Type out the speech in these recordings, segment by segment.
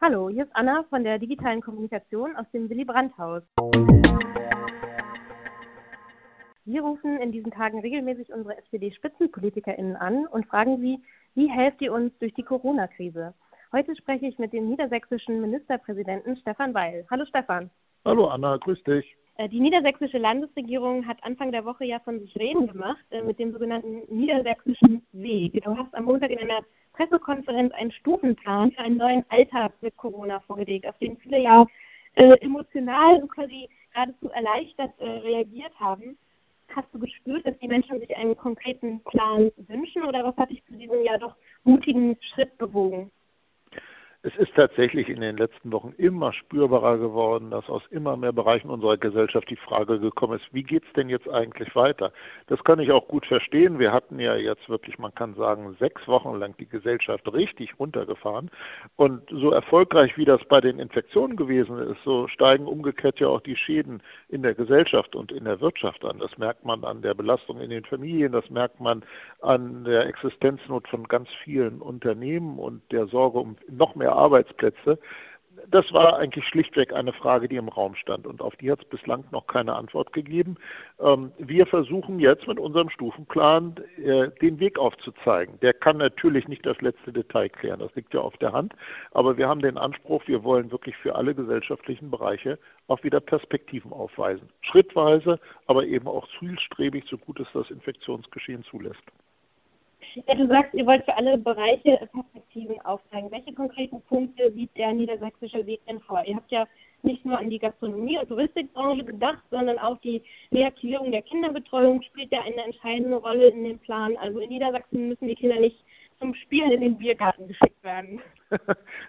Hallo, hier ist Anna von der digitalen Kommunikation aus dem Willy Brandt-Haus. Wir rufen in diesen Tagen regelmäßig unsere SPD-SpitzenpolitikerInnen an und fragen sie, wie helft ihr uns durch die Corona-Krise? Heute spreche ich mit dem niedersächsischen Ministerpräsidenten Stefan Weil. Hallo Stefan. Hallo Anna, grüß dich. Äh, die niedersächsische Landesregierung hat Anfang der Woche ja von sich reden gemacht äh, mit dem sogenannten niedersächsischen Weg. Du hast am Montag in einer Pressekonferenz einen Stufenplan für einen neuen Alltag mit Corona vorgelegt, auf den viele ja äh, emotional und quasi geradezu erleichtert äh, reagiert haben. Hast du gespürt, dass die Menschen sich einen konkreten Plan wünschen oder was hat dich zu diesem ja doch mutigen Schritt bewogen? Es ist tatsächlich in den letzten Wochen immer spürbarer geworden, dass aus immer mehr Bereichen unserer Gesellschaft die Frage gekommen ist, wie geht es denn jetzt eigentlich weiter? Das kann ich auch gut verstehen. Wir hatten ja jetzt wirklich, man kann sagen, sechs Wochen lang die Gesellschaft richtig runtergefahren. Und so erfolgreich wie das bei den Infektionen gewesen ist, so steigen umgekehrt ja auch die Schäden in der Gesellschaft und in der Wirtschaft an. Das merkt man an der Belastung in den Familien, das merkt man an der Existenznot von ganz vielen Unternehmen und der Sorge um noch mehr Arbeitsplätze. Das war eigentlich schlichtweg eine Frage, die im Raum stand und auf die hat es bislang noch keine Antwort gegeben. Ähm, wir versuchen jetzt mit unserem Stufenplan äh, den Weg aufzuzeigen. Der kann natürlich nicht das letzte Detail klären, das liegt ja auf der Hand, aber wir haben den Anspruch, wir wollen wirklich für alle gesellschaftlichen Bereiche auch wieder Perspektiven aufweisen. Schrittweise, aber eben auch zielstrebig, so gut es das Infektionsgeschehen zulässt. Ja, du sagst, ihr wollt für alle Bereiche Perspektiven aufzeigen. Welche konkreten Punkte sieht der niedersächsische Weg denn vor? Ihr habt ja nicht nur an die Gastronomie- und Touristikbranche gedacht, sondern auch die Reaktivierung der Kinderbetreuung spielt ja eine entscheidende Rolle in dem Plan. Also in Niedersachsen müssen die Kinder nicht zum Spielen in den Biergarten geschickt werden.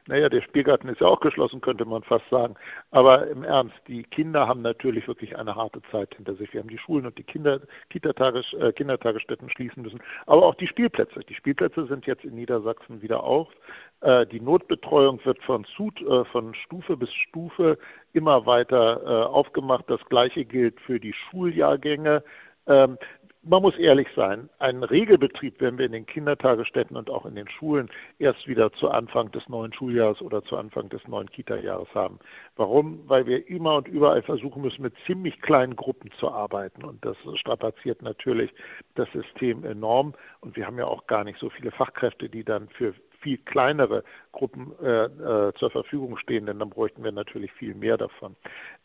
naja, der Spielgarten ist ja auch geschlossen, könnte man fast sagen. Aber im Ernst, die Kinder haben natürlich wirklich eine harte Zeit hinter sich. Wir haben die Schulen und die Kinder, äh, Kindertagesstätten schließen müssen. Aber auch die Spielplätze. Die Spielplätze sind jetzt in Niedersachsen wieder auf. Äh, die Notbetreuung wird von, Zut, äh, von Stufe bis Stufe immer weiter äh, aufgemacht. Das Gleiche gilt für die Schuljahrgänge. Ähm, man muss ehrlich sein, einen Regelbetrieb werden wir in den Kindertagesstätten und auch in den Schulen erst wieder zu Anfang des neuen Schuljahres oder zu Anfang des neuen Kita-Jahres haben. Warum? Weil wir immer und überall versuchen müssen, mit ziemlich kleinen Gruppen zu arbeiten. Und das strapaziert natürlich das System enorm. Und wir haben ja auch gar nicht so viele Fachkräfte, die dann für viel kleinere Gruppen äh, äh, zur Verfügung stehen, denn dann bräuchten wir natürlich viel mehr davon.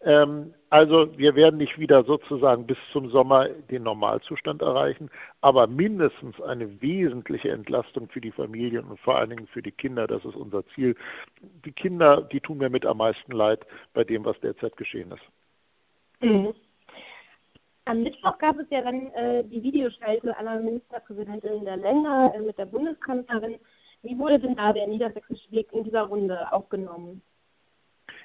Ähm, also wir werden nicht wieder sozusagen bis zum Sommer den Normalzustand erreichen, aber mindestens eine wesentliche Entlastung für die Familien und vor allen Dingen für die Kinder, das ist unser Ziel. Die Kinder, die tun mir mit am meisten leid bei dem, was derzeit geschehen ist. Mhm. Am Mittwoch gab es ja dann äh, die Videoschalte aller Ministerpräsidentinnen der Länder äh, mit der Bundeskanzlerin. Wie wurde denn da der niedersächsische Weg in dieser Runde aufgenommen?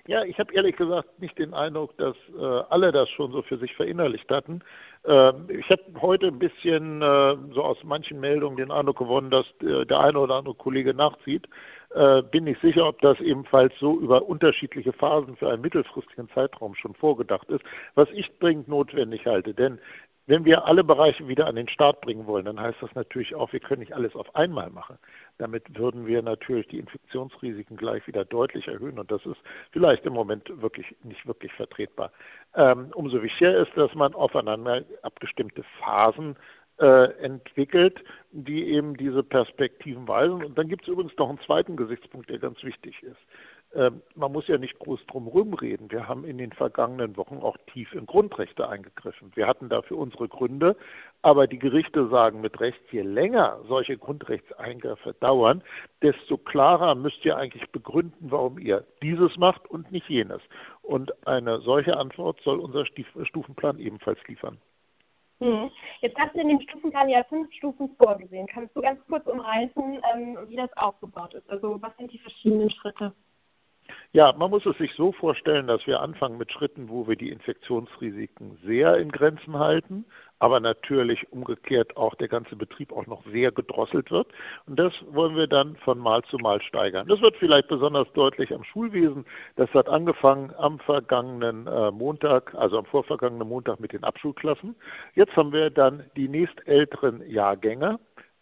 Ja, ich habe ehrlich gesagt nicht den Eindruck, dass äh, alle das schon so für sich verinnerlicht hatten. Äh, ich habe heute ein bisschen äh, so aus manchen Meldungen den Eindruck gewonnen, dass äh, der eine oder andere Kollege nachzieht. Äh, bin nicht sicher, ob das ebenfalls so über unterschiedliche Phasen für einen mittelfristigen Zeitraum schon vorgedacht ist, was ich dringend notwendig halte. Denn wenn wir alle Bereiche wieder an den Start bringen wollen, dann heißt das natürlich auch, wir können nicht alles auf einmal machen. Damit würden wir natürlich die Infektionsrisiken gleich wieder deutlich erhöhen und das ist vielleicht im Moment wirklich nicht wirklich vertretbar. Ähm, umso wichtiger ist, dass man aufeinander abgestimmte Phasen äh, entwickelt, die eben diese Perspektiven weisen. Und dann gibt es übrigens noch einen zweiten Gesichtspunkt, der ganz wichtig ist. Ähm, man muss ja nicht groß drum reden. Wir haben in den vergangenen Wochen auch tief in Grundrechte eingegriffen. Wir hatten dafür unsere Gründe, aber die Gerichte sagen mit Recht, je länger solche Grundrechtseingriffe dauern, desto klarer müsst ihr eigentlich begründen, warum ihr dieses macht und nicht jenes. Und eine solche Antwort soll unser Stufenplan ebenfalls liefern. Hm. Jetzt hast du in dem Stufenplan ja fünf Stufen vorgesehen. Kannst du ganz kurz umreißen, ähm, wie das aufgebaut ist? Also was sind die verschiedenen Schritte? Ja, man muss es sich so vorstellen, dass wir anfangen mit Schritten, wo wir die Infektionsrisiken sehr in Grenzen halten, aber natürlich umgekehrt auch der ganze Betrieb auch noch sehr gedrosselt wird. Und das wollen wir dann von Mal zu Mal steigern. Das wird vielleicht besonders deutlich am Schulwesen. Das hat angefangen am vergangenen äh, Montag, also am vorvergangenen Montag mit den Abschulklassen. Jetzt haben wir dann die nächstälteren Jahrgänge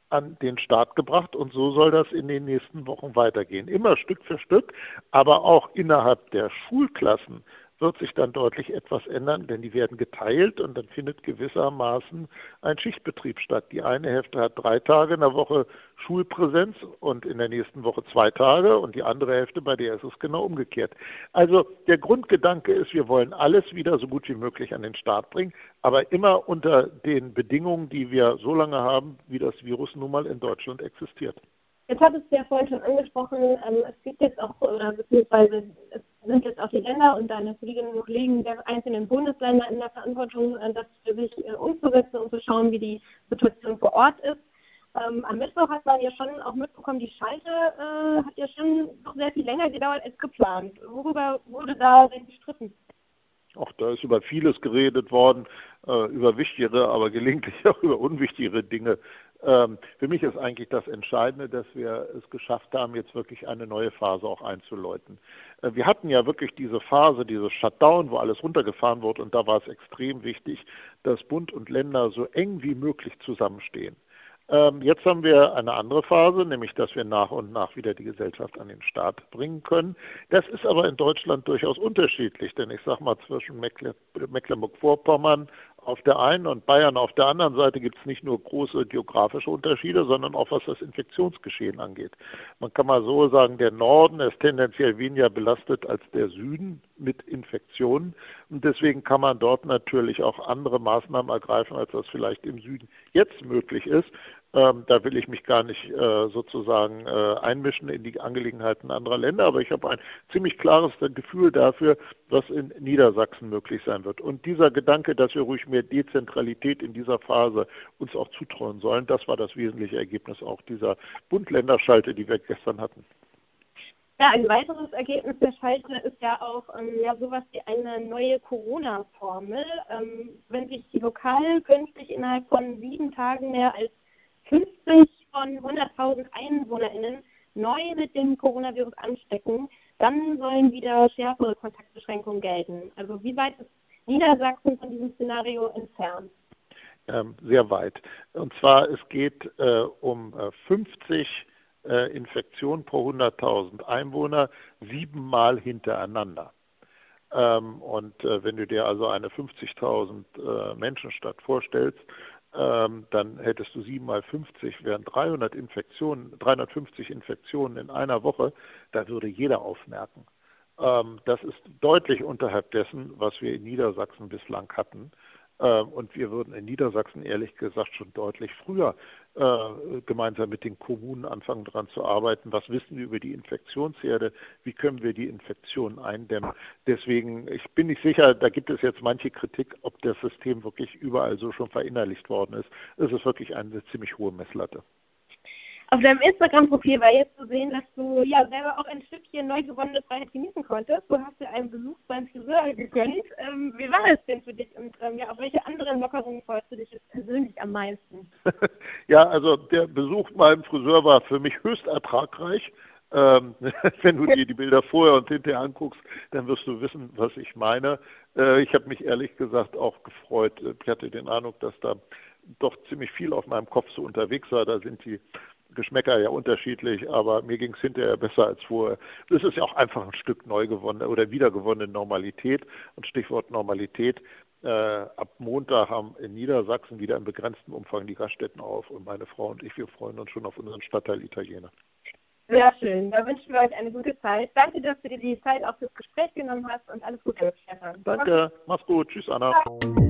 an den Start gebracht und so soll das in den nächsten Wochen weitergehen. Immer Stück für Stück, aber auch innerhalb der Schulklassen wird sich dann deutlich etwas ändern, denn die werden geteilt und dann findet gewissermaßen ein Schichtbetrieb statt. Die eine Hälfte hat drei Tage in der Woche Schulpräsenz und in der nächsten Woche zwei Tage und die andere Hälfte, bei der ist es genau umgekehrt. Also der Grundgedanke ist, wir wollen alles wieder so gut wie möglich an den Start bringen, aber immer unter den Bedingungen, die wir so lange haben, wie das Virus nun mal in Deutschland existiert. Jetzt hattest du ja vorhin schon angesprochen, ähm, es gibt jetzt auch, oder beziehungsweise es sind jetzt auch die Länder und deine Kolleginnen und Kollegen der einzelnen Bundesländer in der Verantwortung, äh, das für sich äh, umzusetzen und zu schauen, wie die Situation vor Ort ist. Ähm, am Mittwoch hat man ja schon auch mitbekommen, die Schalte äh, hat ja schon noch sehr viel länger gedauert als geplant. Worüber wurde da denn gestritten? Auch da ist über vieles geredet worden, äh, über wichtigere, aber gelegentlich auch über unwichtigere Dinge. Ähm, für mich ist eigentlich das Entscheidende, dass wir es geschafft haben, jetzt wirklich eine neue Phase auch einzuläuten. Äh, wir hatten ja wirklich diese Phase, dieses Shutdown, wo alles runtergefahren wurde und da war es extrem wichtig, dass Bund und Länder so eng wie möglich zusammenstehen. Ähm, jetzt haben wir eine andere Phase, nämlich dass wir nach und nach wieder die Gesellschaft an den Start bringen können. Das ist aber in Deutschland durchaus unterschiedlich, denn ich sage mal zwischen Mecklenburg-Vorpommern auf der einen und Bayern auf der anderen Seite gibt es nicht nur große geografische Unterschiede, sondern auch was das Infektionsgeschehen angeht. Man kann mal so sagen, der Norden ist tendenziell weniger belastet als der Süden mit Infektionen und deswegen kann man dort natürlich auch andere Maßnahmen ergreifen, als das vielleicht im Süden jetzt möglich ist. Ähm, da will ich mich gar nicht äh, sozusagen äh, einmischen in die Angelegenheiten anderer Länder, aber ich habe ein ziemlich klares Gefühl dafür, was in Niedersachsen möglich sein wird. Und dieser Gedanke, dass wir ruhig mehr Dezentralität in dieser Phase uns auch zutrauen sollen, das war das wesentliche Ergebnis auch dieser Bund-Länder-Schalte, die wir gestern hatten. Ja, ein weiteres Ergebnis der Schalte ist ja auch ähm, ja sowas wie eine neue Corona-Formel. Ähm, wenn sich lokal künftig innerhalb von sieben Tagen mehr als 50 von 100.000 EinwohnerInnen neu mit dem Coronavirus anstecken, dann sollen wieder schärfere Kontaktbeschränkungen gelten. Also wie weit ist Niedersachsen von diesem Szenario entfernt? Ähm, sehr weit. Und zwar, es geht äh, um äh, 50 äh, Infektionen pro 100.000 Einwohner, siebenmal hintereinander. Ähm, und äh, wenn du dir also eine 50.000 äh, Menschenstadt vorstellst, dann hättest du 7 mal 50, wären 300 Infektionen, 350 Infektionen in einer Woche, da würde jeder aufmerken. Ähm, das ist deutlich unterhalb dessen, was wir in Niedersachsen bislang hatten. Ähm, und wir würden in Niedersachsen ehrlich gesagt schon deutlich früher äh, gemeinsam mit den Kommunen anfangen daran zu arbeiten. Was wissen wir über die Infektionsherde? Wie können wir die Infektionen eindämmen? Deswegen, ich bin nicht sicher, da gibt es jetzt manche Kritik, ob das System wirklich überall so schon verinnerlicht worden ist. Es ist wirklich eine ziemlich hohe Messlatte. Auf deinem Instagram-Profil war jetzt zu sehen, dass du ja selber auch ein Stückchen neu gewonnene Freiheit genießen konntest. Du hast dir einen Besuch beim Friseur gegönnt. Ähm, wie war es denn für dich und ähm, ja, auf welche anderen Lockerungen freust du dich jetzt persönlich am meisten? ja, also der Besuch beim Friseur war für mich höchst ertragreich. Ähm, wenn du dir die Bilder vorher und hinterher anguckst, dann wirst du wissen, was ich meine. Äh, ich habe mich ehrlich gesagt auch gefreut. Ich hatte den Eindruck, dass da doch ziemlich viel auf meinem Kopf so unterwegs war. Da sind die Geschmäcker ja unterschiedlich, aber mir ging es hinterher besser als vorher. Das ist ja auch einfach ein Stück neu gewonnene oder wiedergewonnene Normalität. Und Stichwort Normalität, äh, ab Montag haben in Niedersachsen wieder in begrenztem Umfang die Gaststätten auf und meine Frau und ich, wir freuen uns schon auf unseren Stadtteil Italiener. Sehr schön. Da wünschen wir euch eine gute Zeit. Danke, dass du dir die Zeit auch fürs Gespräch genommen hast und alles Gute, Stefan. Danke. Mach's gut. Tschüss, Anna. Ja.